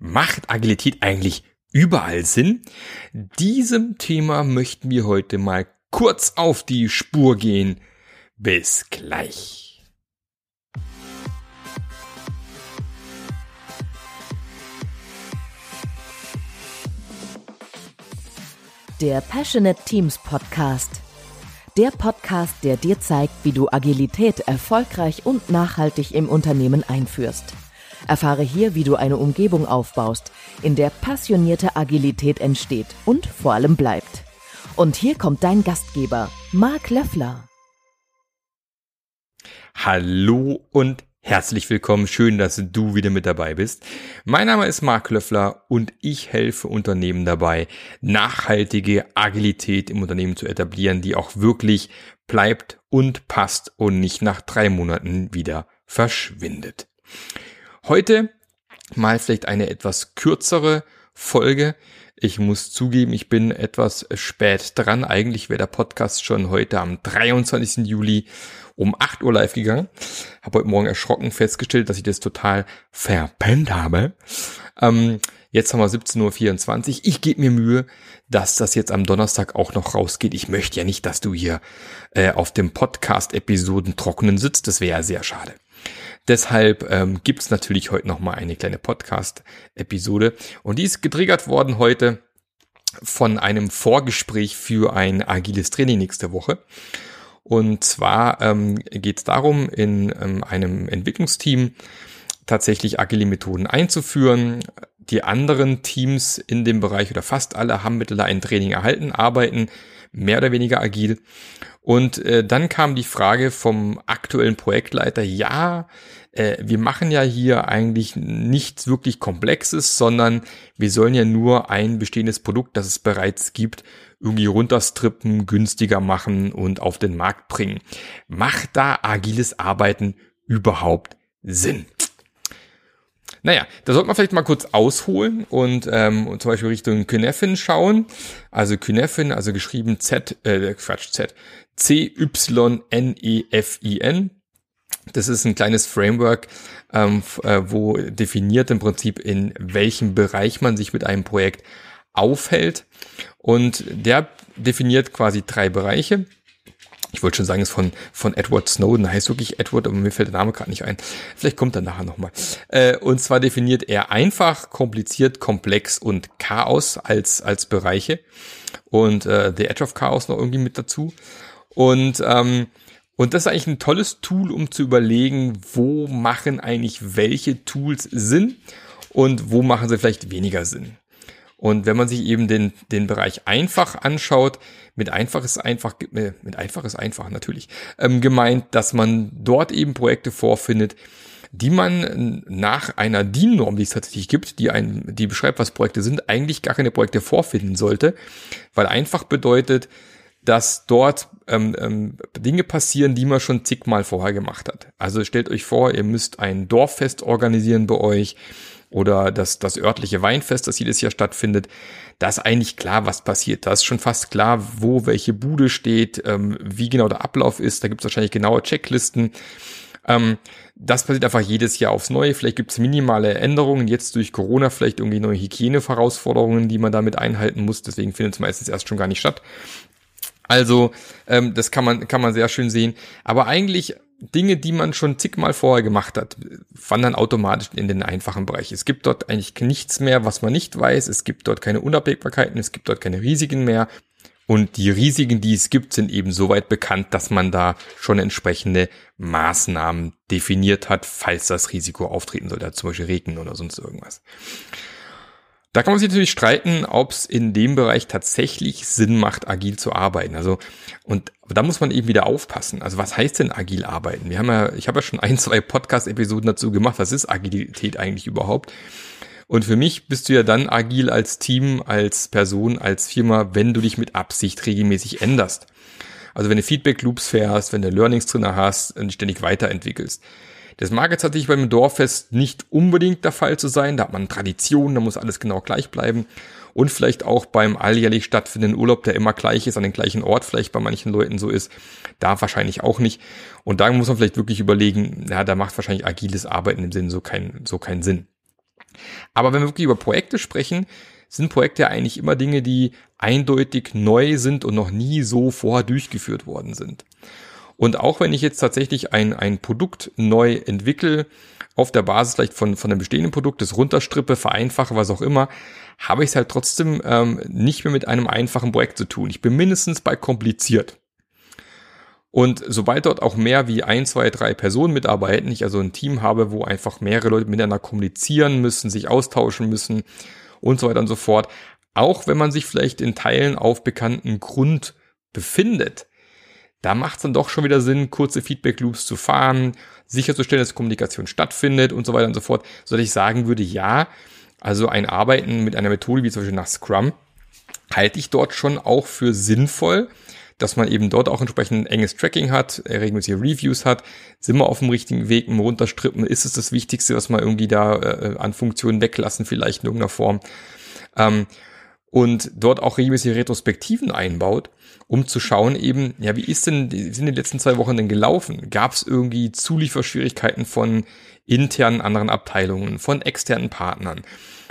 Macht Agilität eigentlich überall Sinn? Diesem Thema möchten wir heute mal kurz auf die Spur gehen. Bis gleich. Der Passionate Teams Podcast. Der Podcast, der dir zeigt, wie du Agilität erfolgreich und nachhaltig im Unternehmen einführst. Erfahre hier, wie du eine Umgebung aufbaust, in der passionierte Agilität entsteht und vor allem bleibt. Und hier kommt dein Gastgeber, Marc Löffler. Hallo und Herzlich willkommen, schön, dass du wieder mit dabei bist. Mein Name ist Marc Löffler und ich helfe Unternehmen dabei, nachhaltige Agilität im Unternehmen zu etablieren, die auch wirklich bleibt und passt und nicht nach drei Monaten wieder verschwindet. Heute mal vielleicht eine etwas kürzere Folge. Ich muss zugeben, ich bin etwas spät dran. Eigentlich wäre der Podcast schon heute am 23. Juli um 8 Uhr live gegangen. Habe heute Morgen erschrocken festgestellt, dass ich das total verpennt habe. Ähm, jetzt haben wir 17.24 Uhr. Ich gebe mir Mühe, dass das jetzt am Donnerstag auch noch rausgeht. Ich möchte ja nicht, dass du hier äh, auf dem Podcast-Episoden trockenen sitzt. Das wäre ja sehr schade. Deshalb ähm, gibt es natürlich heute noch mal eine kleine Podcast-Episode. Und die ist getriggert worden heute von einem Vorgespräch für ein agiles Training nächste Woche. Und zwar ähm, geht es darum, in ähm, einem Entwicklungsteam tatsächlich agile Methoden einzuführen. Die anderen Teams in dem Bereich oder fast alle haben mittlerweile ein Training erhalten, arbeiten mehr oder weniger agil. Und äh, dann kam die Frage vom aktuellen Projektleiter, ja, äh, wir machen ja hier eigentlich nichts wirklich Komplexes, sondern wir sollen ja nur ein bestehendes Produkt, das es bereits gibt, irgendwie runterstrippen, günstiger machen und auf den Markt bringen. Macht da agiles Arbeiten überhaupt Sinn? Naja, da sollte man vielleicht mal kurz ausholen und, ähm, und zum Beispiel Richtung Kynefin schauen. Also Kynefin, also geschrieben Z, äh, Quatsch, Z, C-Y-N-E-F-I-N. Das ist ein kleines Framework, ähm, äh, wo definiert im Prinzip, in welchem Bereich man sich mit einem Projekt aufhält. Und der definiert quasi drei Bereiche. Ich wollte schon sagen, es ist von, von Edward Snowden, heißt wirklich Edward, aber mir fällt der Name gerade nicht ein. Vielleicht kommt er nachher nochmal. Äh, und zwar definiert er einfach, kompliziert, komplex und Chaos als, als Bereiche. Und äh, The Edge of Chaos noch irgendwie mit dazu. Und ähm, und das ist eigentlich ein tolles Tool, um zu überlegen, wo machen eigentlich welche Tools Sinn und wo machen sie vielleicht weniger Sinn. Und wenn man sich eben den, den Bereich einfach anschaut, mit einfach ist einfach, äh, mit einfach ist einfach natürlich, ähm, gemeint, dass man dort eben Projekte vorfindet, die man nach einer DIN-Norm, die es tatsächlich gibt, die ein, die beschreibt, was Projekte sind, eigentlich gar keine Projekte vorfinden sollte, weil einfach bedeutet, dass dort ähm, ähm, Dinge passieren, die man schon zigmal vorher gemacht hat. Also stellt euch vor, ihr müsst ein Dorffest organisieren bei euch oder das, das örtliche Weinfest, das jedes Jahr stattfindet. Da ist eigentlich klar, was passiert. Da ist schon fast klar, wo welche Bude steht, ähm, wie genau der Ablauf ist. Da gibt es wahrscheinlich genaue Checklisten. Ähm, das passiert einfach jedes Jahr aufs Neue. Vielleicht gibt es minimale Änderungen. Jetzt durch Corona vielleicht irgendwie neue Hygieneherausforderungen, die man damit einhalten muss. Deswegen findet es meistens erst schon gar nicht statt. Also ähm, das kann man kann man sehr schön sehen. Aber eigentlich Dinge, die man schon zigmal vorher gemacht hat, wandern automatisch in den einfachen Bereich. Es gibt dort eigentlich nichts mehr, was man nicht weiß. Es gibt dort keine Unabwägbarkeiten, es gibt dort keine Risiken mehr. Und die Risiken, die es gibt, sind eben so weit bekannt, dass man da schon entsprechende Maßnahmen definiert hat, falls das Risiko auftreten sollte, zum Beispiel Regen oder sonst irgendwas. Da kann man sich natürlich streiten, ob es in dem Bereich tatsächlich Sinn macht, agil zu arbeiten. Also, und da muss man eben wieder aufpassen. Also, was heißt denn agil arbeiten? Wir haben ja, ich habe ja schon ein, zwei Podcast-Episoden dazu gemacht. Was ist Agilität eigentlich überhaupt? Und für mich bist du ja dann agil als Team, als Person, als Firma, wenn du dich mit Absicht regelmäßig änderst. Also wenn du Feedback-Loops fährst, wenn du Learnings drin hast und ständig weiterentwickelst. Das mag jetzt natürlich beim Dorffest nicht unbedingt der Fall zu sein. Da hat man Tradition, da muss alles genau gleich bleiben. Und vielleicht auch beim alljährlich stattfindenden Urlaub, der immer gleich ist, an den gleichen Ort vielleicht bei manchen Leuten so ist. Da wahrscheinlich auch nicht. Und da muss man vielleicht wirklich überlegen, ja, da macht wahrscheinlich agiles Arbeiten im Sinn so keinen so keinen Sinn. Aber wenn wir wirklich über Projekte sprechen, sind Projekte eigentlich immer Dinge, die eindeutig neu sind und noch nie so vorher durchgeführt worden sind. Und auch wenn ich jetzt tatsächlich ein, ein Produkt neu entwickle, auf der Basis vielleicht von, von einem bestehenden Produkt, das runterstrippe, vereinfache, was auch immer, habe ich es halt trotzdem ähm, nicht mehr mit einem einfachen Projekt zu tun. Ich bin mindestens bei kompliziert. Und sobald dort auch mehr wie ein, zwei, drei Personen mitarbeiten, ich also ein Team habe, wo einfach mehrere Leute miteinander kommunizieren müssen, sich austauschen müssen und so weiter und so fort, auch wenn man sich vielleicht in Teilen auf bekannten Grund befindet, da macht es dann doch schon wieder Sinn, kurze Feedback-Loops zu fahren, sicherzustellen, dass Kommunikation stattfindet und so weiter und so fort, so dass ich sagen würde, ja, also ein Arbeiten mit einer Methode wie zum Beispiel nach Scrum halte ich dort schon auch für sinnvoll, dass man eben dort auch entsprechend enges Tracking hat, regelmäßige Reviews hat, sind wir auf dem richtigen Weg im Runterstrippen, ist es das Wichtigste, was wir irgendwie da äh, an Funktionen weglassen, vielleicht in irgendeiner Form. Ähm, und dort auch regelmäßige Retrospektiven einbaut, um zu schauen eben, ja, wie ist denn, sind die letzten zwei Wochen denn gelaufen? Gab es irgendwie Zulieferschwierigkeiten von internen anderen Abteilungen, von externen Partnern?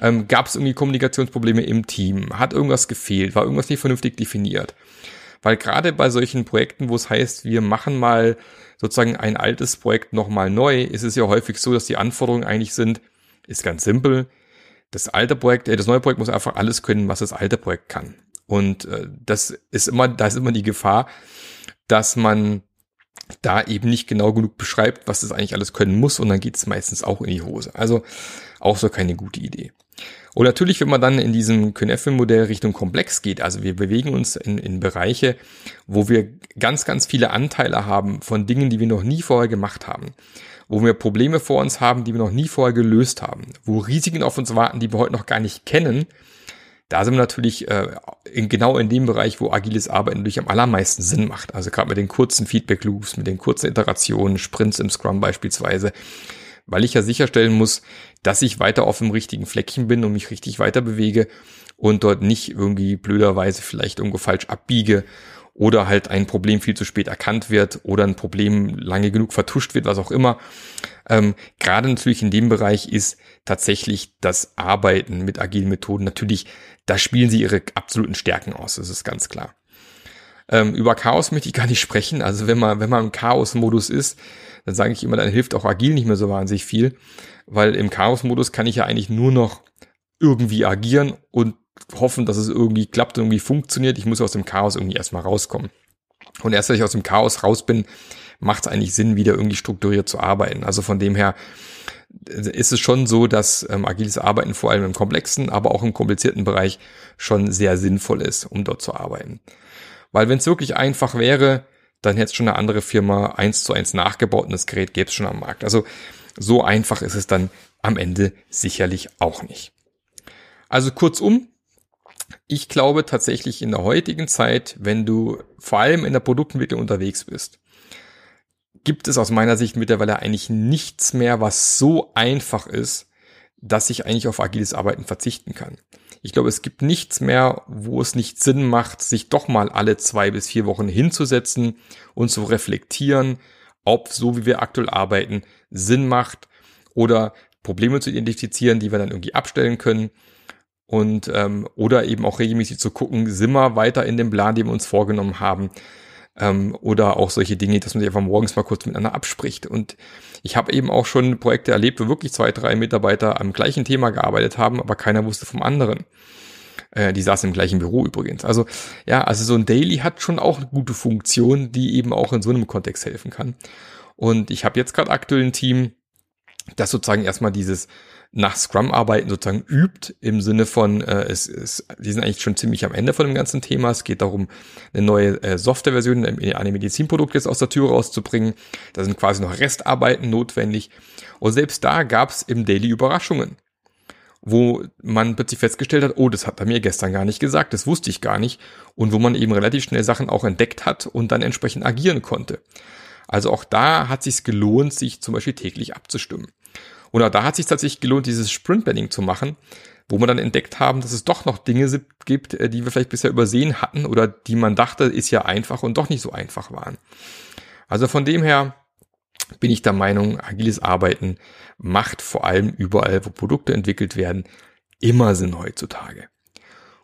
Ähm, Gab es irgendwie Kommunikationsprobleme im Team? Hat irgendwas gefehlt? War irgendwas nicht vernünftig definiert? Weil gerade bei solchen Projekten, wo es heißt, wir machen mal sozusagen ein altes Projekt nochmal neu, ist es ja häufig so, dass die Anforderungen eigentlich sind, ist ganz simpel, das alte Projekt, äh, das neue Projekt muss einfach alles können, was das alte Projekt kann. Und äh, das ist immer, da ist immer die Gefahr, dass man da eben nicht genau genug beschreibt, was das eigentlich alles können muss und dann geht es meistens auch in die Hose. Also auch so keine gute Idee. Und natürlich, wenn man dann in diesem Köneffe-Modell Richtung Komplex geht, also wir bewegen uns in, in Bereiche, wo wir ganz, ganz viele Anteile haben von Dingen, die wir noch nie vorher gemacht haben wo wir Probleme vor uns haben, die wir noch nie vorher gelöst haben, wo Risiken auf uns warten, die wir heute noch gar nicht kennen, da sind wir natürlich äh, in, genau in dem Bereich, wo agiles Arbeiten natürlich am allermeisten Sinn macht. Also gerade mit den kurzen Feedback-Loops, mit den kurzen Iterationen, Sprints im Scrum beispielsweise, weil ich ja sicherstellen muss, dass ich weiter auf dem richtigen Fleckchen bin und mich richtig weiter bewege und dort nicht irgendwie blöderweise vielleicht irgendwo falsch abbiege oder halt ein Problem viel zu spät erkannt wird oder ein Problem lange genug vertuscht wird, was auch immer. Ähm, Gerade natürlich in dem Bereich ist tatsächlich das Arbeiten mit agilen Methoden natürlich, da spielen sie ihre absoluten Stärken aus, das ist ganz klar. Ähm, über Chaos möchte ich gar nicht sprechen. Also wenn man, wenn man im Chaos-Modus ist, dann sage ich immer, dann hilft auch agil nicht mehr so wahnsinnig viel, weil im Chaos-Modus kann ich ja eigentlich nur noch irgendwie agieren und hoffen, dass es irgendwie klappt und irgendwie funktioniert. Ich muss aus dem Chaos irgendwie erstmal rauskommen. Und erst wenn ich aus dem Chaos raus bin, macht es eigentlich Sinn, wieder irgendwie strukturiert zu arbeiten. Also von dem her ist es schon so, dass ähm, agiles Arbeiten vor allem im komplexen, aber auch im komplizierten Bereich schon sehr sinnvoll ist, um dort zu arbeiten. Weil wenn es wirklich einfach wäre, dann hätte schon eine andere Firma eins zu eins nachgebaut und das Gerät gäbe es schon am Markt. Also so einfach ist es dann am Ende sicherlich auch nicht. Also kurzum, ich glaube tatsächlich in der heutigen Zeit, wenn du vor allem in der Produktentwicklung unterwegs bist, gibt es aus meiner Sicht mittlerweile eigentlich nichts mehr, was so einfach ist, dass ich eigentlich auf agiles Arbeiten verzichten kann. Ich glaube, es gibt nichts mehr, wo es nicht Sinn macht, sich doch mal alle zwei bis vier Wochen hinzusetzen und zu reflektieren, ob so wie wir aktuell arbeiten Sinn macht oder Probleme zu identifizieren, die wir dann irgendwie abstellen können und ähm, oder eben auch regelmäßig zu gucken, sind wir weiter in dem Plan, den wir uns vorgenommen haben ähm, oder auch solche Dinge, dass man sich einfach morgens mal kurz miteinander abspricht und ich habe eben auch schon Projekte erlebt, wo wirklich zwei, drei Mitarbeiter am gleichen Thema gearbeitet haben, aber keiner wusste vom anderen. Äh, die saßen im gleichen Büro übrigens. Also ja, also so ein Daily hat schon auch eine gute Funktion, die eben auch in so einem Kontext helfen kann. Und ich habe jetzt gerade aktuell ein Team, das sozusagen erstmal dieses nach Scrum-Arbeiten sozusagen übt, im Sinne von, äh, es, es, die sind eigentlich schon ziemlich am Ende von dem ganzen Thema. Es geht darum, eine neue äh, Softwareversion in einem Medizinprodukt jetzt aus der Tür rauszubringen. Da sind quasi noch Restarbeiten notwendig. Und selbst da gab es im Daily Überraschungen, wo man plötzlich festgestellt hat, oh, das hat er mir gestern gar nicht gesagt, das wusste ich gar nicht. Und wo man eben relativ schnell Sachen auch entdeckt hat und dann entsprechend agieren konnte. Also auch da hat sich gelohnt, sich zum Beispiel täglich abzustimmen. Und auch da hat sich tatsächlich gelohnt, dieses Sprint-Banning zu machen, wo wir dann entdeckt haben, dass es doch noch Dinge gibt, äh, die wir vielleicht bisher übersehen hatten oder die man dachte, ist ja einfach und doch nicht so einfach waren. Also von dem her, bin ich der Meinung, agiles Arbeiten macht vor allem überall, wo Produkte entwickelt werden, immer Sinn heutzutage.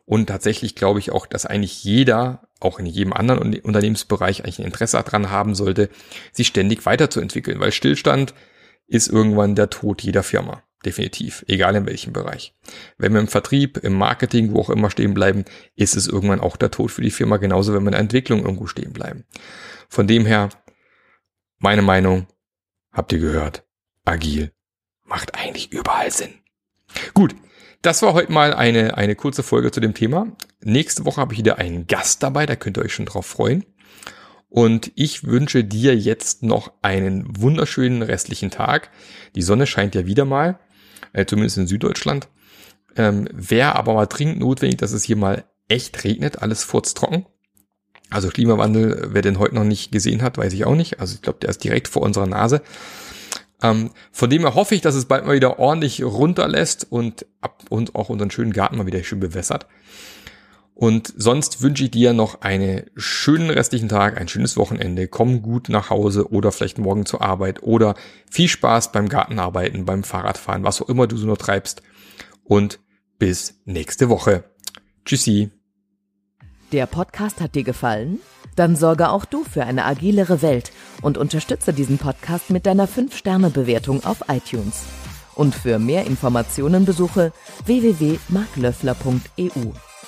Und tatsächlich glaube ich auch, dass eigentlich jeder, auch in jedem anderen Unternehmensbereich, eigentlich ein Interesse daran haben sollte, sich ständig weiterzuentwickeln, weil Stillstand ist irgendwann der Tod jeder Firma. Definitiv. Egal in welchem Bereich. Wenn wir im Vertrieb, im Marketing, wo auch immer stehen bleiben, ist es irgendwann auch der Tod für die Firma. Genauso, wenn wir in der Entwicklung irgendwo stehen bleiben. Von dem her, meine Meinung, habt ihr gehört, agil macht eigentlich überall Sinn. Gut. Das war heute mal eine, eine kurze Folge zu dem Thema. Nächste Woche habe ich wieder einen Gast dabei, da könnt ihr euch schon drauf freuen. Und ich wünsche dir jetzt noch einen wunderschönen restlichen Tag. Die Sonne scheint ja wieder mal äh, zumindest in Süddeutschland. Ähm, Wäre aber mal dringend notwendig, dass es hier mal echt regnet, alles furztrocken. Also Klimawandel, wer den heute noch nicht gesehen hat, weiß ich auch nicht. Also ich glaube, der ist direkt vor unserer Nase. Ähm, von dem her hoffe ich, dass es bald mal wieder ordentlich runterlässt und, ab, und auch unseren schönen Garten mal wieder schön bewässert. Und sonst wünsche ich dir noch einen schönen restlichen Tag, ein schönes Wochenende. Komm gut nach Hause oder vielleicht morgen zur Arbeit oder viel Spaß beim Gartenarbeiten, beim Fahrradfahren, was auch immer du so noch treibst. Und bis nächste Woche. Tschüssi. Der Podcast hat dir gefallen? Dann sorge auch du für eine agilere Welt und unterstütze diesen Podcast mit deiner 5-Sterne-Bewertung auf iTunes. Und für mehr Informationen besuche www.marklöffler.eu.